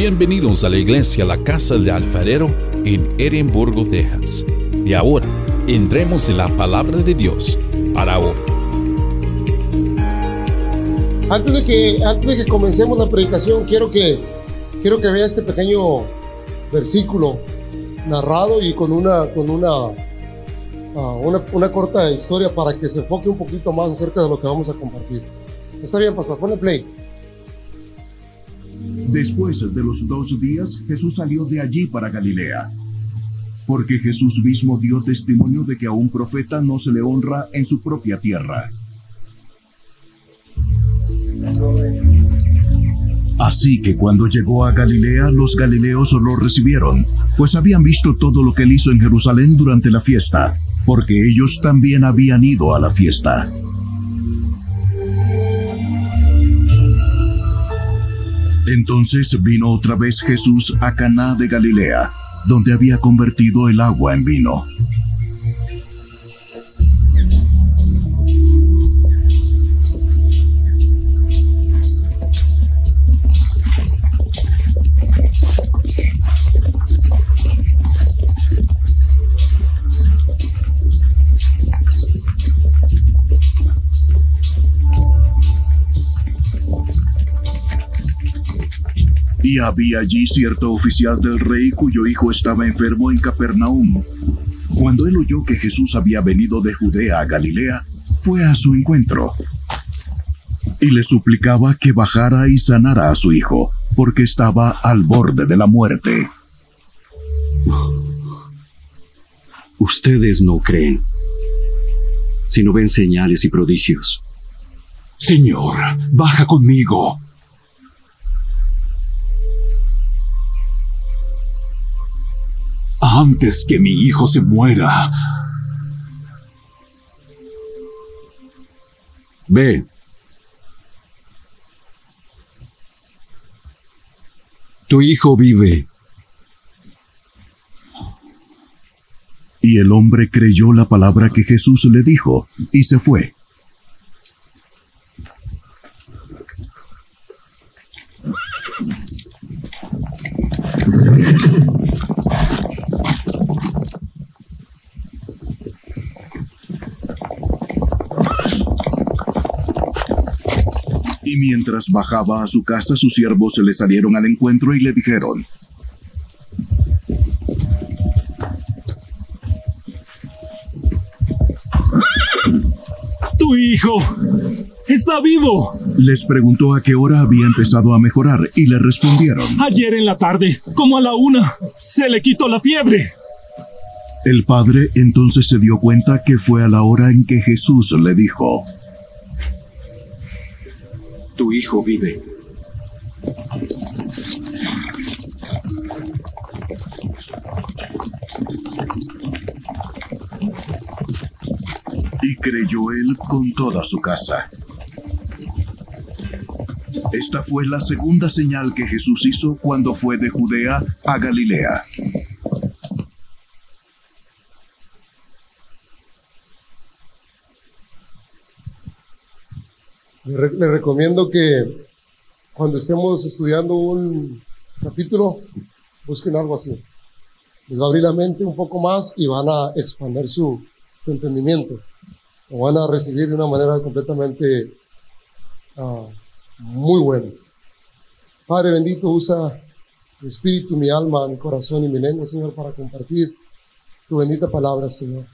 Bienvenidos a la iglesia La Casa del Alfarero en Edimburgo, Texas. Y ahora, entremos en la palabra de Dios para hoy. Antes de que, antes de que comencemos la predicación, quiero que, quiero que vea este pequeño versículo narrado y con una, con una, ah, una, una corta historia para que se enfoque un poquito más acerca de lo que vamos a compartir. Está bien, pastor, ponle play. Después de los dos días, Jesús salió de allí para Galilea, porque Jesús mismo dio testimonio de que a un profeta no se le honra en su propia tierra. Así que cuando llegó a Galilea, los galileos lo recibieron, pues habían visto todo lo que él hizo en Jerusalén durante la fiesta, porque ellos también habían ido a la fiesta. Entonces vino otra vez Jesús a Caná de Galilea, donde había convertido el agua en vino. Y había allí cierto oficial del rey cuyo hijo estaba enfermo en Capernaum. Cuando él oyó que Jesús había venido de Judea a Galilea, fue a su encuentro y le suplicaba que bajara y sanara a su hijo, porque estaba al borde de la muerte. Ustedes no creen, sino ven señales y prodigios. Señor, baja conmigo. Antes que mi hijo se muera. Ve. Tu hijo vive. Y el hombre creyó la palabra que Jesús le dijo, y se fue. Y mientras bajaba a su casa, sus siervos se le salieron al encuentro y le dijeron, Tu hijo está vivo. les preguntó a qué hora había empezado a mejorar y le respondieron. Ayer en la tarde, como a la una, se le quitó la fiebre. El padre entonces se dio cuenta que fue a la hora en que Jesús le dijo, Tu hijo vive. y creyó él con toda su casa. Esta fue la segunda señal que Jesús hizo cuando fue de Judea a Galilea. Le, re- le recomiendo que cuando estemos estudiando un capítulo, busquen algo así. Les va a abrir la mente un poco más y van a expandir su, entendimiento. Lo van a recibir de una manera completamente ah, muy buena. Padre bendito, usa mi espíritu, mi alma, mi corazón y mi lengua, Señor, para compartir tu bendita palabra, Señor.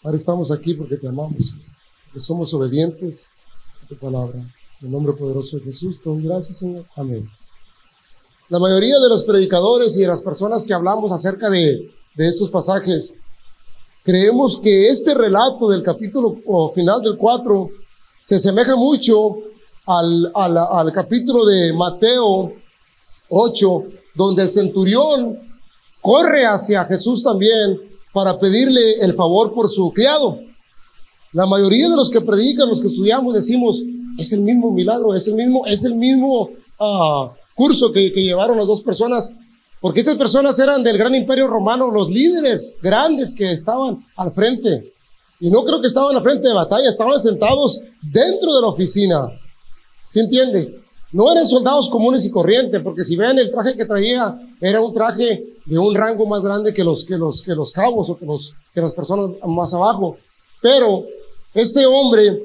Padre, estamos aquí porque te amamos, porque somos obedientes palabra. En el nombre poderoso de Jesús, te doy gracias, Señor. Amén. La mayoría de los predicadores y de las personas que hablamos acerca de, de estos pasajes, creemos que este relato del capítulo final del 4 se asemeja mucho al, al, al capítulo de Mateo 8, donde el centurión corre hacia Jesús también para pedirle el favor por su criado. La mayoría de los que predican, los que estudiamos, decimos, es el mismo milagro, es el mismo, es el mismo ah, curso que, que llevaron las dos personas, porque estas personas eran del gran imperio romano, los líderes grandes que estaban al frente. Y no creo que estaban al frente de batalla, estaban sentados dentro de la oficina. ¿Sí entiende? No eran soldados comunes y corrientes, porque si ven el traje que traía, era un traje de un rango más grande que los, que los, que los cabos o que, los, que las personas más abajo. Pero este hombre,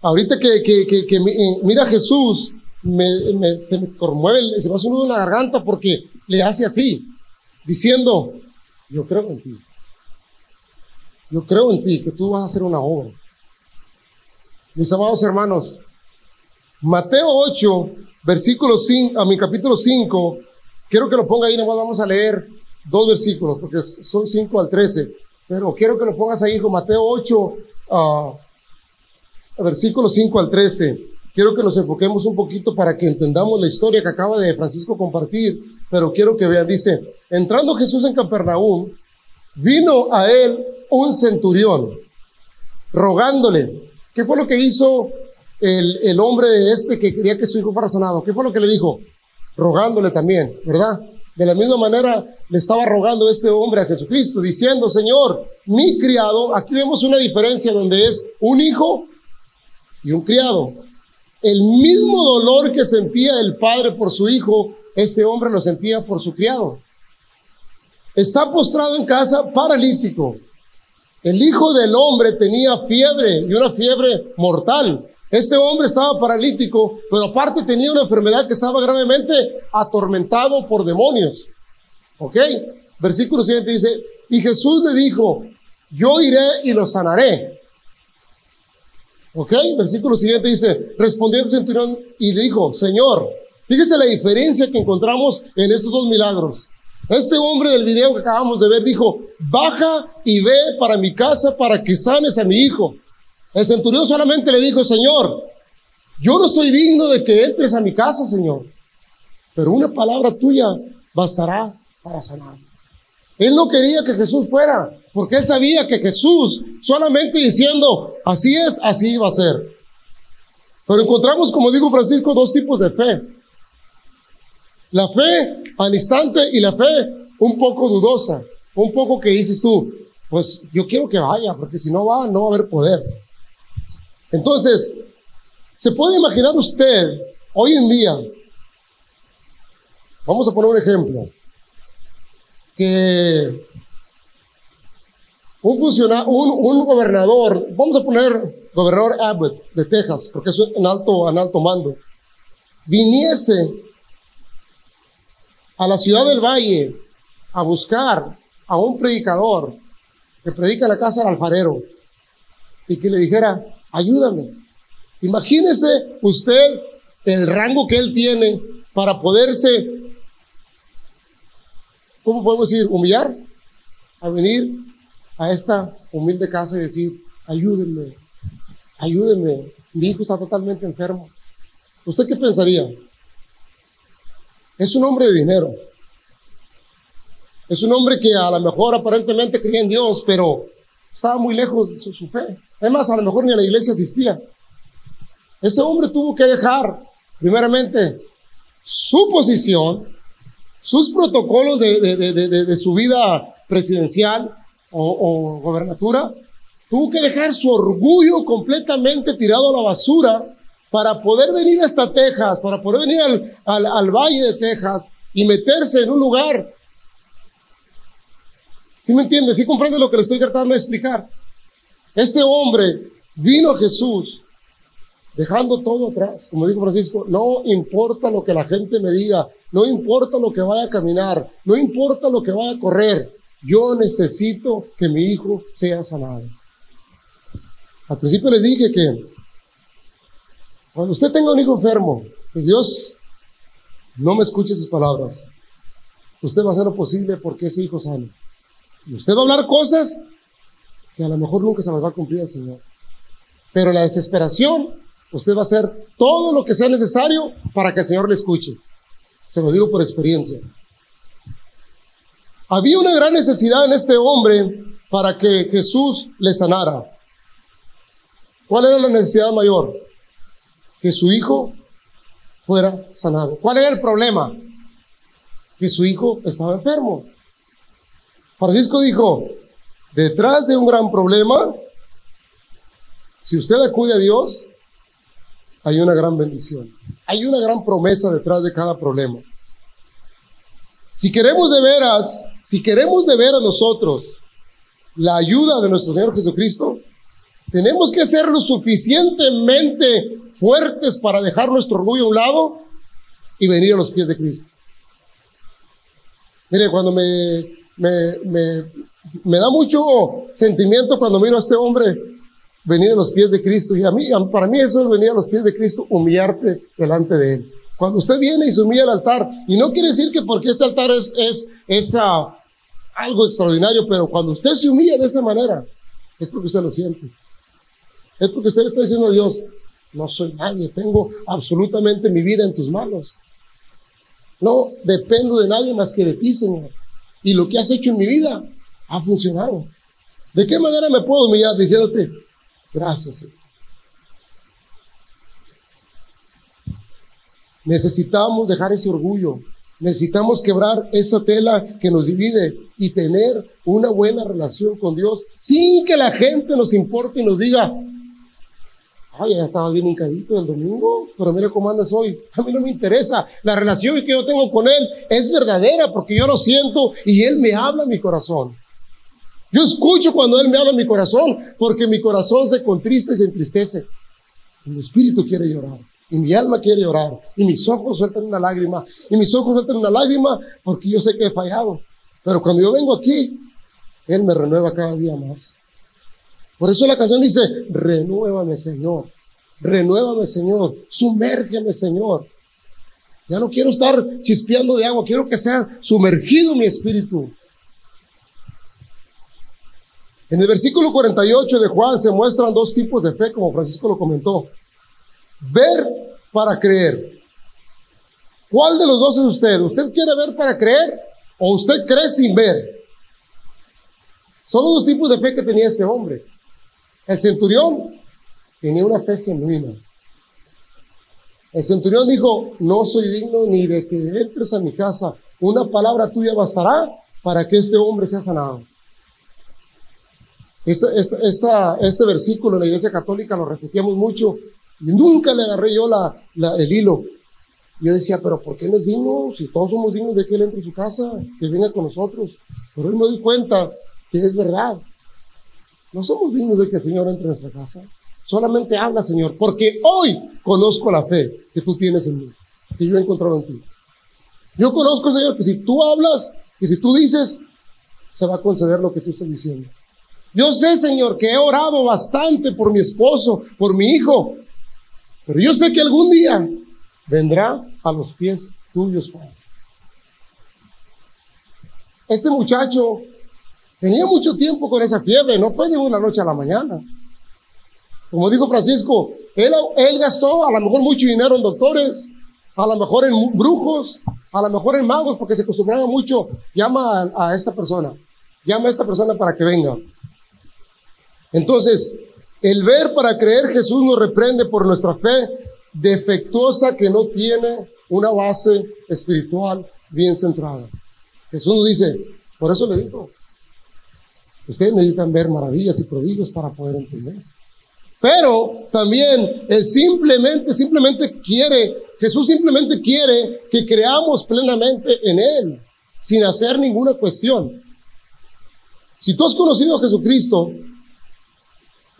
ahorita que, que, eh, mira a Jesús, me, se me conmueve, se me hace un nudo en la garganta porque le hace así, diciendo, yo creo en ti. Yo creo en ti, que tú vas a hacer una obra. Mis amados hermanos, Mateo 8, versículo 5, a mi capítulo 5, quiero que lo ponga ahí, nomás vamos a leer dos versículos, porque son 5 al 13, pero quiero que lo pongas ahí con Mateo 8, uh, versículo 5 al 13. Quiero que nos enfoquemos un poquito para que entendamos la historia que acaba de Francisco compartir, pero quiero que vean, dice, entrando Jesús en Capernaum, vino a él un centurión, rogándole. ¿Qué fue lo que hizo el, el hombre de este que quería que su hijo fuera sanado? ¿Qué fue lo que le dijo? Rogándole también, ¿verdad? De la misma manera le estaba rogando este hombre a Jesucristo, diciendo, Señor, mi criado, aquí vemos una diferencia donde es un hijo y un criado. El mismo dolor que sentía el padre por su hijo, este hombre lo sentía por su criado. Está postrado en casa paralítico. El hijo del hombre tenía fiebre y una fiebre mortal. Este hombre estaba paralítico, pero aparte tenía una enfermedad que estaba gravemente atormentado por demonios. ¿Ok? Versículo siguiente dice, y Jesús le dijo, yo iré y lo sanaré. ¿Ok? Versículo siguiente dice, respondiendo el centurión y dijo, Señor, fíjese la diferencia que encontramos en estos dos milagros. Este hombre del video que acabamos de ver dijo, baja y ve para mi casa para que sanes a mi hijo. El centurión solamente le dijo, Señor, yo no soy digno de que entres a mi casa, Señor, pero una palabra tuya bastará para sanar. Él no quería que Jesús fuera, porque él sabía que Jesús, solamente diciendo, así es, así iba a ser. Pero encontramos, como dijo Francisco, dos tipos de fe. La fe al instante y la fe un poco dudosa, un poco que dices tú, pues yo quiero que vaya, porque si no va, no va a haber poder. Entonces, ¿se puede imaginar usted hoy en día? Vamos a poner un ejemplo. Que un funcionario, un, gobernador, vamos a poner gobernador Abbott de Texas, porque es en alto, en alto mando, viniese a la ciudad del Valle a buscar a un predicador que predica la casa del alfarero y que le dijera, ayúdame. Imagínese usted el rango que él tiene para poderse, ¿cómo podemos decir? Humillar, a venir a esta humilde casa y decir, ayúdenme, ayúdenme, mi hijo está totalmente enfermo. ¿Usted qué pensaría? Es un hombre de dinero. Es un hombre que a lo mejor aparentemente creía en Dios, pero estaba muy lejos de su, fe. Además, a lo mejor ni a la iglesia asistía. Ese hombre tuvo que dejar, primeramente, su posición, sus protocolos de, su vida presidencial o, o gobernatura, tuvo que dejar su orgullo completamente tirado a la basura para poder venir hasta Texas, para poder venir al, al, Valle de Texas y meterse en un lugar. ¿Sí me entiende? ¿Sí comprende lo que le estoy tratando de explicar? Este hombre vino a Jesús dejando todo atrás. Como dijo Francisco, no importa lo que la gente me diga, no importa lo que vaya a caminar, no importa lo que vaya a correr, yo necesito que mi hijo sea sanado. Al principio les dije que cuando usted tenga un hijo enfermo, Dios no me escuche esas palabras, usted va a hacer lo posible porque ese hijo sane. Y usted va a hablar cosas que a lo mejor nunca se las va a cumplir al Señor. Pero la desesperación, usted va a hacer todo lo que sea necesario para que el Señor le escuche. Se lo digo por experiencia. Había una gran necesidad en este hombre para que Jesús le sanara. ¿Cuál era la necesidad mayor? que su hijo fuera sanado. ¿Cuál era el problema? Que su hijo estaba enfermo. Francisco dijo, detrás de un gran problema, si usted acude a Dios, hay una gran bendición. Hay una gran promesa detrás de cada problema. Si queremos de veras, si queremos de veras nosotros la ayuda de nuestro Señor Jesucristo, tenemos que ser lo suficientemente fuertes para dejar nuestro orgullo a un lado y venir a los pies de Cristo. Mire, cuando me, me, me, me da mucho sentimiento cuando miro a este hombre venir a los pies de Cristo. Y a mí, para mí eso es venir a los pies de Cristo, humillarte delante de Él. Cuando usted viene y se humilla al altar, y no quiere decir que porque este altar es, es, es algo extraordinario, pero cuando usted se humilla de esa manera, es porque usted lo siente. Es porque usted le está diciendo a Dios, no soy nadie, tengo absolutamente mi vida en tus manos. No dependo de nadie más que de ti, Señor. Y lo que has hecho en mi vida ha funcionado. ¿De qué manera me puedo humillar diciéndote, gracias? Necesitamos dejar ese orgullo. Necesitamos quebrar esa tela que nos divide y tener una buena relación con Dios sin que la gente nos importe y nos diga, ay, ya estaba bien hincadito el domingo, pero mire cómo andas hoy. A mí no me interesa. La relación que yo tengo con Él es verdadera porque yo lo siento y Él me habla en mi corazón. Yo escucho cuando Él me habla mi corazón porque mi corazón se contrista y se entristece. Mi espíritu quiere llorar. Y mi alma quiere llorar. Y mis ojos sueltan una lágrima. Y mis ojos sueltan una lágrima porque yo sé que he fallado. Pero cuando yo vengo aquí, Él me renueva cada día más. Por eso la canción dice, renuévame Señor. Renuévame Señor. Sumérgeme Señor. Ya no quiero estar chispeando de agua. Quiero que sea sumergido mi espíritu. En el versículo 48 de Juan se muestran dos tipos de fe, como Francisco lo comentó. Ver para creer. ¿Cuál de los dos es usted? ¿Usted quiere ver para creer o usted cree sin ver? Son los dos tipos de fe que tenía este hombre. El centurión tenía una fe genuina. El centurión dijo, no soy digno ni de que entres a mi casa. Una palabra tuya bastará para que este hombre sea sanado. Este, este versículo en la iglesia católica lo repetíamos mucho y nunca le agarré yo la, el hilo. Yo decía, pero ¿por qué no es digno? Si todos somos dignos de que Él entre a su casa, que venga con nosotros. Pero hoy me di cuenta que es verdad. No somos dignos de que el Señor entre a nuestra casa. Solamente habla, Señor, porque hoy conozco la fe que tú tienes en mí, que yo he encontrado en ti. Yo conozco, Señor, que si tú hablas, que si tú dices, se va a conceder lo que tú estás diciendo. Yo sé, Señor, que he orado bastante por mi esposo, por mi hijo, pero yo sé que algún día vendrá a los pies tuyos, Padre. Este muchacho tenía mucho tiempo con esa fiebre, no fue de una noche a la mañana. Como dijo Francisco, él, gastó a lo mejor mucho dinero en doctores, a lo mejor en brujos, a lo mejor en magos, porque se acostumbraba mucho. Llama a esta persona, llama a esta persona para que venga. Entonces, el ver para creer Jesús nos reprende por nuestra fe defectuosa que no tiene una base espiritual bien centrada. Jesús nos dice, por eso le digo, ustedes necesitan ver maravillas y prodigios para poder entender. Pero también Él simplemente, simplemente quiere, Jesús simplemente quiere que creamos plenamente en Él, sin hacer ninguna cuestión. Si tú has conocido a Jesucristo,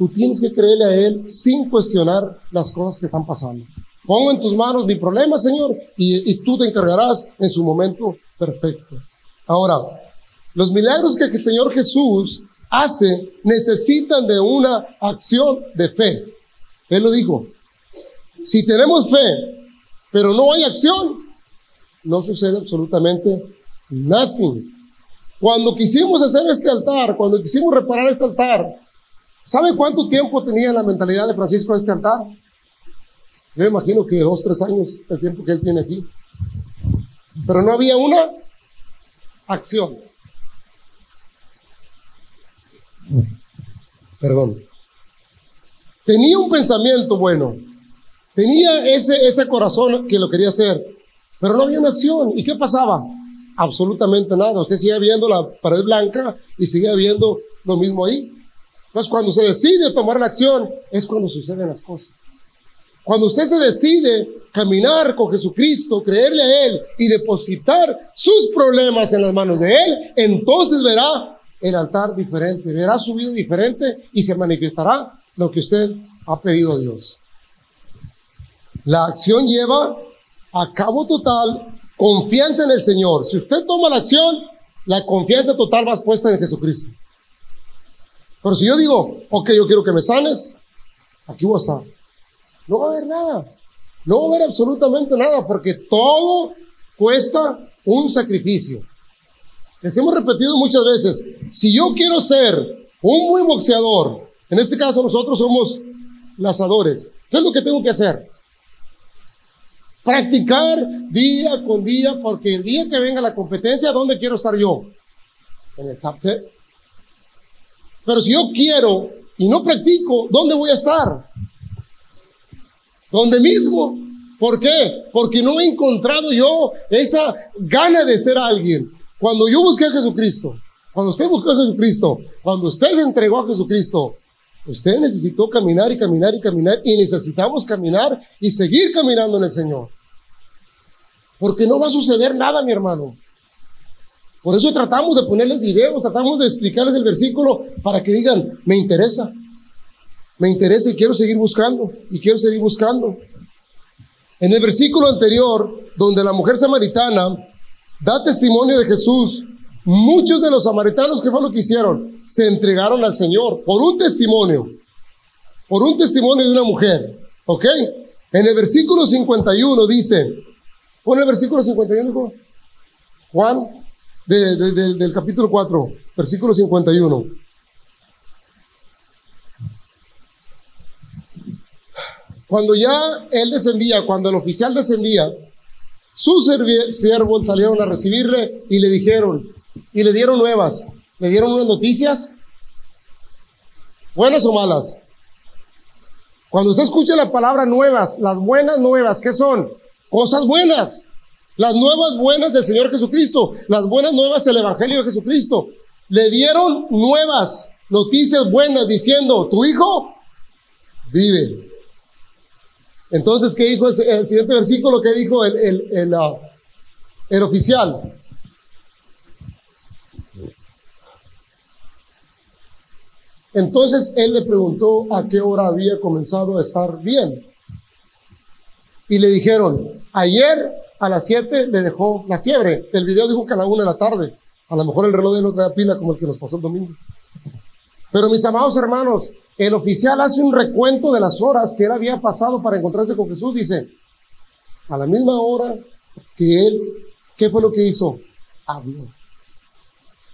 Tú tienes que creerle a Él sin cuestionar las cosas que están pasando. Pongo en tus manos mi problema, Señor, y, tú te encargarás en su momento perfecto. Ahora, los milagros que el Señor Jesús hace necesitan de una acción de fe. Él lo dijo. Si tenemos fe, pero no hay acción, no sucede absolutamente nada. Cuando quisimos hacer este altar, cuando quisimos reparar este altar, ¿Sabe cuánto tiempo tenía la mentalidad de Francisco este altar? Yo imagino que dos, tres años, el tiempo que él tiene aquí. Pero no había una acción. Perdón. Tenía un pensamiento bueno. Tenía ese, ese corazón que lo quería hacer. Pero no había una acción. ¿Y qué pasaba? Absolutamente nada. Usted sigue viendo la pared blanca y sigue viendo lo mismo ahí. Entonces, cuando se decide tomar la acción, es cuando suceden las cosas. Cuando usted se decide caminar con Jesucristo, creerle a Él y depositar sus problemas en las manos de Él, entonces verá el altar diferente, verá su vida diferente y se manifestará lo que usted ha pedido a Dios. La acción lleva a cabo total confianza en el Señor. Si usted toma la acción, la confianza total va puesta en Jesucristo. Pero si yo digo, ok, yo quiero que me sanes, aquí voy a estar. No va a haber nada. No va a haber absolutamente nada porque todo cuesta un sacrificio. Les hemos repetido muchas veces, si yo quiero ser un buen boxeador, en este caso nosotros somos lazadores, ¿qué es lo que tengo que hacer? Practicar día con día, porque el día que venga la competencia, ¿dónde quiero estar yo? En el top 10. Pero si yo quiero y no practico, ¿dónde voy a estar? Donde mismo. ¿Por qué? Porque no he encontrado yo esa gana de ser alguien. Cuando yo busqué a Jesucristo, cuando usted buscó a Jesucristo, cuando usted se entregó a Jesucristo, usted necesitó caminar y caminar y caminar y necesitamos caminar y seguir caminando en el Señor. Porque no va a suceder nada, mi hermano. Por eso tratamos de ponerles videos, tratamos de explicarles el versículo para que digan, me interesa, me interesa y quiero seguir buscando, y quiero seguir buscando. En el versículo anterior, donde la mujer samaritana da testimonio de Jesús, muchos de los samaritanos, ¿qué fue lo que hicieron? Se entregaron al Señor por un testimonio, por un testimonio de una mujer, ¿ok? En el versículo 51 dice, pon el versículo 51, Juan del capítulo 4, versículo 51. Cuando ya él descendía, cuando el oficial descendía, sus siervos salieron a recibirle y le dijeron, y le dieron nuevas, le dieron unas noticias, buenas o malas. Cuando usted escucha la palabra nuevas, las buenas nuevas, ¿qué son? Cosas buenas. Las nuevas buenas del Señor Jesucristo, las buenas nuevas del Evangelio de Jesucristo. Le dieron nuevas noticias buenas diciendo, tu hijo vive. Entonces, ¿qué dijo el, siguiente versículo? ¿Qué dijo el, el, el, uh, el oficial? Entonces él le preguntó a qué hora había comenzado a estar bien. Y le dijeron, ayer a las 7 le dejó la fiebre. El video dijo que a la 1 de la tarde. A lo mejor el reloj de no traía pila como el que nos pasó el domingo. Pero mis amados hermanos, el oficial hace un recuento de las horas que él había pasado para encontrarse con Jesús. Dice, a la misma hora que él, ¿qué fue lo que hizo? Habló.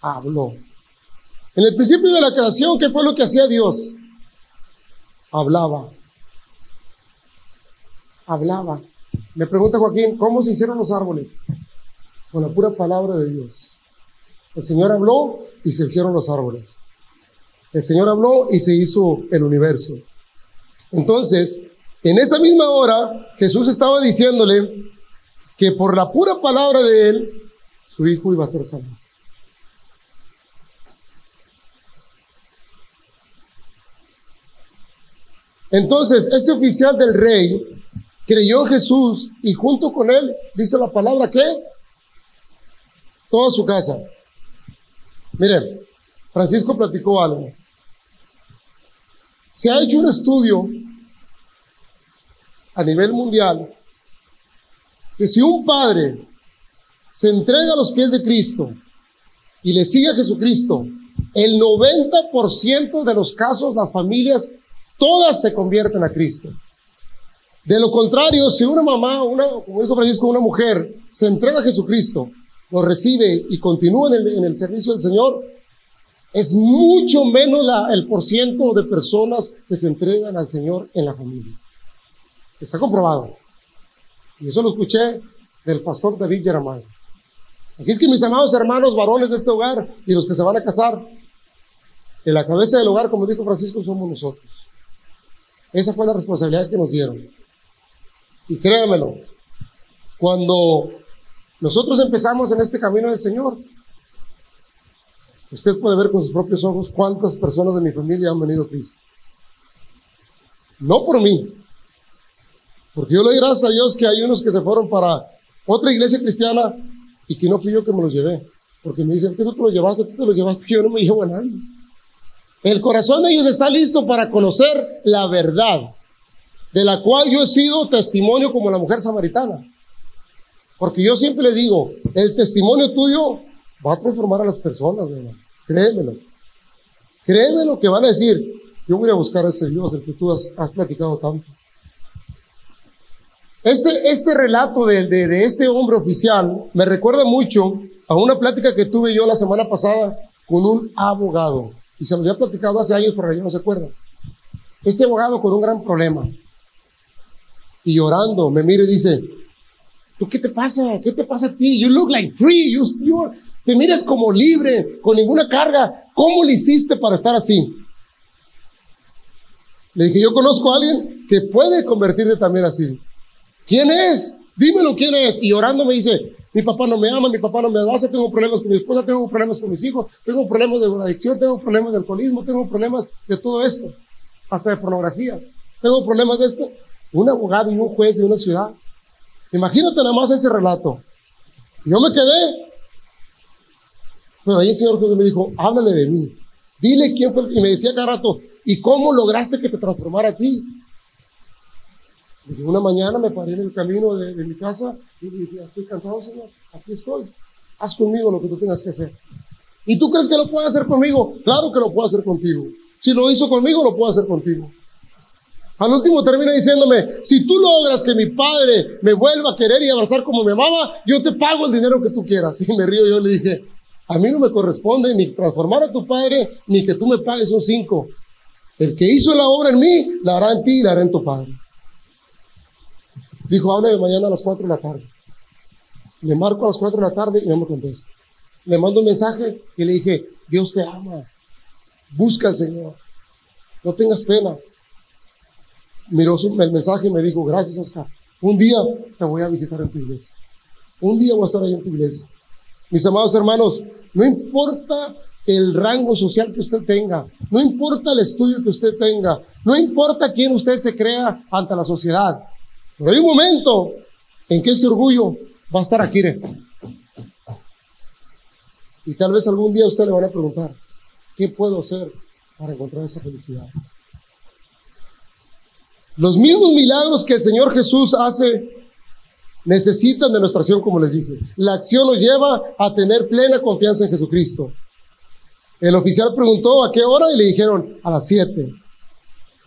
Habló. En el principio de la creación, ¿qué fue lo que hacía Dios? Hablaba. Hablaba. Me pregunta Joaquín, ¿cómo se hicieron los árboles? Con la pura palabra de Dios. El Señor habló y se hicieron los árboles. El Señor habló y se hizo el universo. Entonces, en esa misma hora, Jesús estaba diciéndole que por la pura palabra de Él, su hijo iba a ser salvo. Entonces, este oficial del rey creyó Jesús y junto con él, dice la palabra que toda su casa. Miren, Francisco platicó algo. Se ha hecho un estudio a nivel mundial que si un padre se entrega a los pies de Cristo y le sigue a Jesucristo, el 90% de los casos las familias todas se convierten a Cristo. De lo contrario, si una mamá, una, como dijo Francisco, una mujer se entrega a Jesucristo, lo recibe y continúa en el, en el servicio del Señor, es mucho menos la, el porciento de personas que se entregan al Señor en la familia. Está comprobado. Y eso lo escuché del pastor David Jeremiah. Así es que mis amados hermanos varones de este hogar y los que se van a casar, en la cabeza del hogar, como dijo Francisco, somos nosotros. Esa fue la responsabilidad que nos dieron. Y créamelo, cuando nosotros empezamos en este camino del Señor, usted puede ver con sus propios ojos cuántas personas de mi familia han venido a Cristo. No por mí, Porque yo le doy gracias a Dios que hay unos que se fueron para otra iglesia cristiana y que no fui yo que me los llevé. Porque me dicen, ¿qué tú te los llevaste? Tú te los llevaste, que yo no me llevo a nadie. El corazón de ellos está listo para conocer la verdad, de la cual yo he sido testimonio como la mujer samaritana. Porque yo siempre le digo, el testimonio tuyo va a transformar a las personas, ¿verdad? créemelo. Créemelo que van a decir, yo voy a buscar a ese Dios del que tú has, platicado tanto. Este, este relato de, de, este hombre oficial me recuerda mucho a una plática que tuve yo la semana pasada con un abogado. Y se lo había platicado hace años, pero ya no se acuerda. Este abogado con un gran problema. Y llorando, me mira y dice, ¿tú qué te pasa? ¿Qué te pasa a ti? You look like free. You, te miras como libre, con ninguna carga. ¿Cómo le hiciste para estar así? Le dije, yo conozco a alguien que puede convertirte también así. ¿Quién es? Dímelo quién es. Y orando me dice, mi papá no me ama, mi papá no me hace, tengo problemas con mi esposa, tengo problemas con mis hijos, tengo problemas de adicción, tengo problemas de alcoholismo, tengo problemas de todo esto, hasta de pornografía. Tengo problemas de esto. Un abogado y un juez de una ciudad. Imagínate nada más ese relato. Yo me quedé. Pero ahí el Señor Jesús me dijo, háblale de mí. Dile quién fue. Y me decía cada rato, ¿y cómo lograste que te transformara a ti? Y una mañana me paré en el camino de, mi casa y dije, estoy cansado, Señor, aquí estoy. Haz conmigo lo que tú tengas que hacer. ¿Y tú crees que lo puede hacer conmigo? Claro que lo puedo hacer contigo. Si lo hizo conmigo, lo puedo hacer contigo. Al último termina diciéndome, si tú logras que mi padre me vuelva a querer y abrazar como me amaba, yo te pago el dinero que tú quieras. Y me río, yo le dije, a mí no me corresponde ni transformar a tu padre, ni que tú me pagues un cinco. El que hizo la obra en mí, la hará en ti y la hará en tu padre. Dijo, háblame mañana a las 4 de la tarde. Le marco a las 4 de la tarde y no me contesta. Le mando un mensaje y le dije, Dios te ama. Busca al Señor. No tengas pena. Miró el mensaje y me dijo, gracias Oscar. Un día te voy a visitar en tu iglesia. Un día voy a estar ahí en tu iglesia. Mis amados hermanos, no importa el rango social que usted tenga, no importa el estudio que usted tenga, no importa quién usted se crea ante la sociedad, pero hay un momento en que ese orgullo va a estar aquí. Y tal vez algún día usted le van a preguntar, ¿qué puedo hacer para encontrar esa felicidad? Los mismos milagros que el Señor Jesús hace necesitan de nuestra acción, como les dije. La acción nos lleva a tener plena confianza en Jesucristo. El oficial preguntó a qué hora y le dijeron a las siete.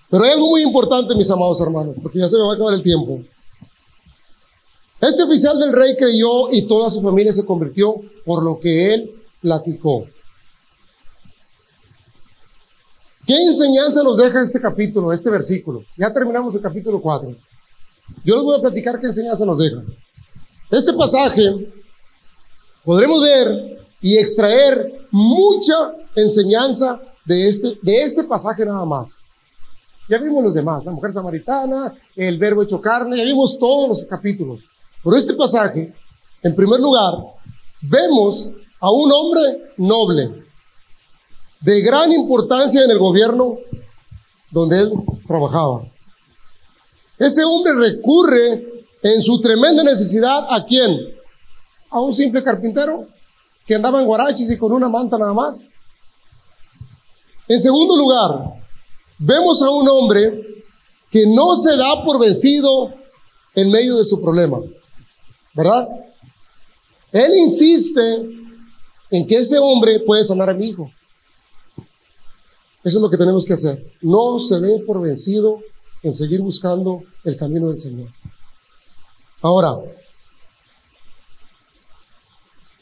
Pero hay algo muy importante, mis amados hermanos, porque ya se me va a acabar el tiempo. Este oficial del rey creyó y toda su familia se convirtió por lo que él platicó. ¿Qué enseñanza nos deja este capítulo, este versículo? Ya terminamos el capítulo 4. Yo les voy a platicar qué enseñanza nos deja. Este pasaje podremos ver y extraer mucha enseñanza de este, de este pasaje nada más. Ya vimos los demás, la mujer samaritana, el verbo hecho carne, ya vimos todos los capítulos. Pero este pasaje, en primer lugar, vemos a un hombre noble, de gran importancia en el gobierno donde él trabajaba. Ese hombre recurre en su tremenda necesidad a quién? A un simple carpintero que andaba en guarachis y con una manta nada más. En segundo lugar, vemos a un hombre que no se da por vencido en medio de su problema, ¿verdad? Él insiste en que ese hombre puede sanar a mi hijo. Eso es lo que tenemos que hacer. No se dé por vencido en seguir buscando el camino del Señor. Ahora,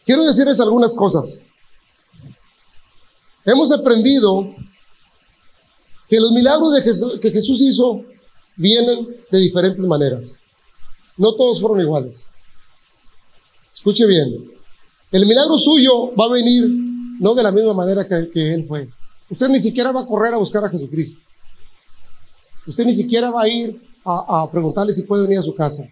quiero decirles algunas cosas. Hemos aprendido que los milagros de que Jesús hizo vienen de diferentes maneras. No todos fueron iguales. Escuche bien. El milagro suyo va a venir no de la misma manera que, que Él fue. Usted ni siquiera va a correr a buscar a Jesucristo. Usted ni siquiera va a ir a, preguntarle si puede venir a su casa.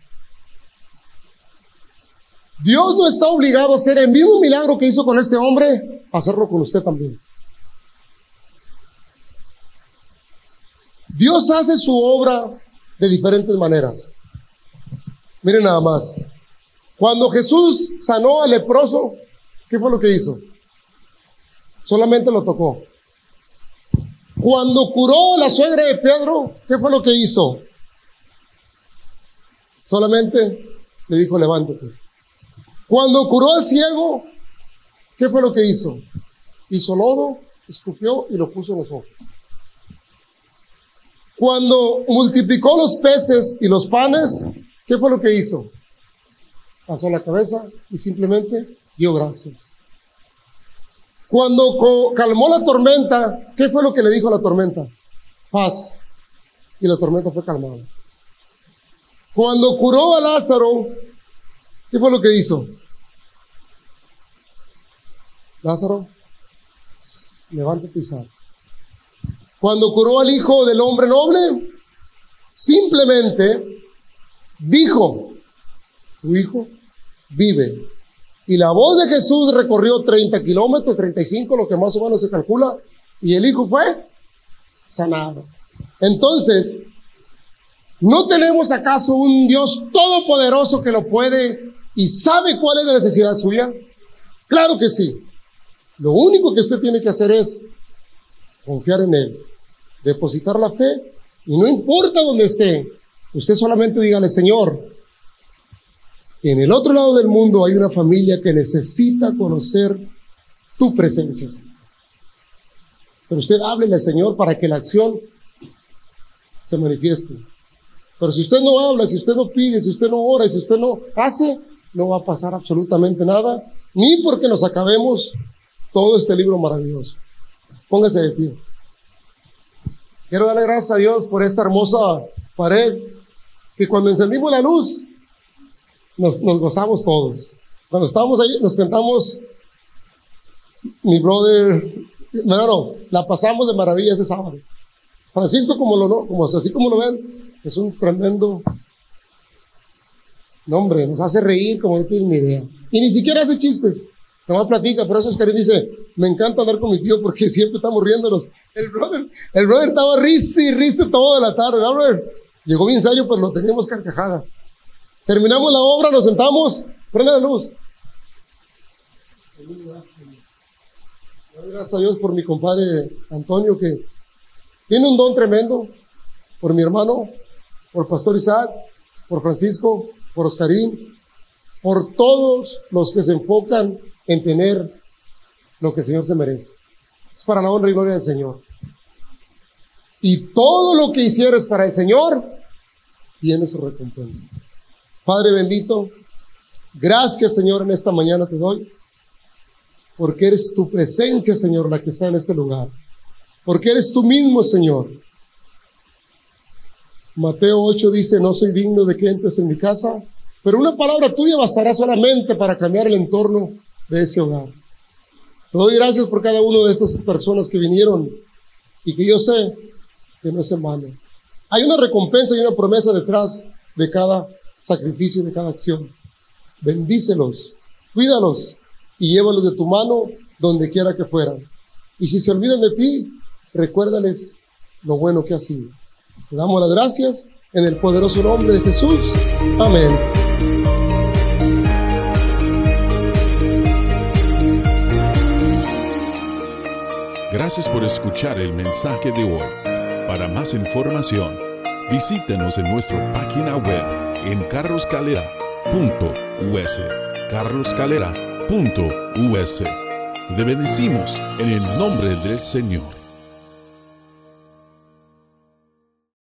Dios no está obligado a hacer el mismo milagro que hizo con este hombre, hacerlo con usted también. Dios hace su obra de diferentes maneras. Miren nada más. Cuando Jesús sanó al leproso, ¿qué fue lo que hizo? Solamente lo tocó. Cuando curó la suegra de Pedro, ¿qué fue lo que hizo? Solamente le dijo, levántate. Cuando curó al ciego, ¿qué fue lo que hizo? Hizo lodo, escupió y lo puso en los ojos. Cuando multiplicó los peces y los panes, ¿qué fue lo que hizo? Pasó la cabeza y simplemente dio gracias. Cuando calmó la tormenta, ¿qué fue lo que le dijo a la tormenta? Paz. Y la tormenta fue calmada. Cuando curó a Lázaro, ¿qué fue lo que hizo? Lázaro, levántate y sal. Cuando curó al hijo del hombre noble, simplemente dijo, tu hijo vive. Y la voz de Jesús recorrió 30 kilómetros, 35, lo que más o menos se calcula, y el hijo fue sanado. Entonces, ¿no tenemos acaso un Dios todopoderoso que lo puede y sabe cuál es la necesidad suya? Claro que sí. Lo único que usted tiene que hacer es confiar en Él, depositar la fe y no importa dónde esté, usted solamente dígale, Señor, en el otro lado del mundo hay una familia que necesita conocer tu presencia. Pero usted háblele al Señor para que la acción se manifieste. Pero si usted no habla, si usted no pide, si usted no ora, si usted no hace, no va a pasar absolutamente nada, ni porque nos acabemos todo este libro maravilloso. Póngase de pie. Quiero darle gracias a Dios por esta hermosa pared, que cuando encendimos la luz, nos, gozamos todos. Cuando estábamos ahí, nos sentamos, mi brother, bueno, la pasamos de maravilla ese sábado. Francisco, como lo, como, así como lo ven, es un tremendo nombre, nos hace reír como no tienen ni idea. Y ni siquiera hace chistes. Nomás platica, por eso Oscar dice, me encanta hablar con mi tío porque siempre estamos riéndonos. El brother, el brother estaba risa y risa toda la tarde, ¿no, brother? Llegó bien serio, pues lo teníamos carcajadas. Terminamos la obra, nos sentamos, prende la luz. Gracias a Dios por mi compadre Antonio, que tiene un don tremendo, por mi hermano, por Pastor Isaac, por Francisco, por Oscarín, por todos los que se enfocan en tener lo que el Señor se merece. Es para la honra y gloria del Señor. Y todo lo que hicieres para el Señor tiene su recompensa. Padre bendito, gracias Señor en esta mañana te doy, porque eres tu presencia Señor la que está en este lugar, porque eres tú mismo Señor. Mateo 8 dice, no soy digno de que entres en mi casa, pero una palabra tuya bastará solamente para cambiar el entorno de ese hogar. Te doy gracias por cada una de estas personas que vinieron y que yo sé que no es en. Hay una recompensa y una promesa detrás de cada sacrificio, de cada acción. Bendícelos, cuídalos y llévalos de tu mano donde quiera que fueran. Y si se olvidan de ti, recuérdales lo bueno que ha sido. Te damos las gracias en el poderoso nombre de Jesús. Amén. Gracias por escuchar el mensaje de hoy. Para más información, visítenos en nuestra página web en carloscalera.us. carloscalera.us. Te bendecimos en el nombre del Señor.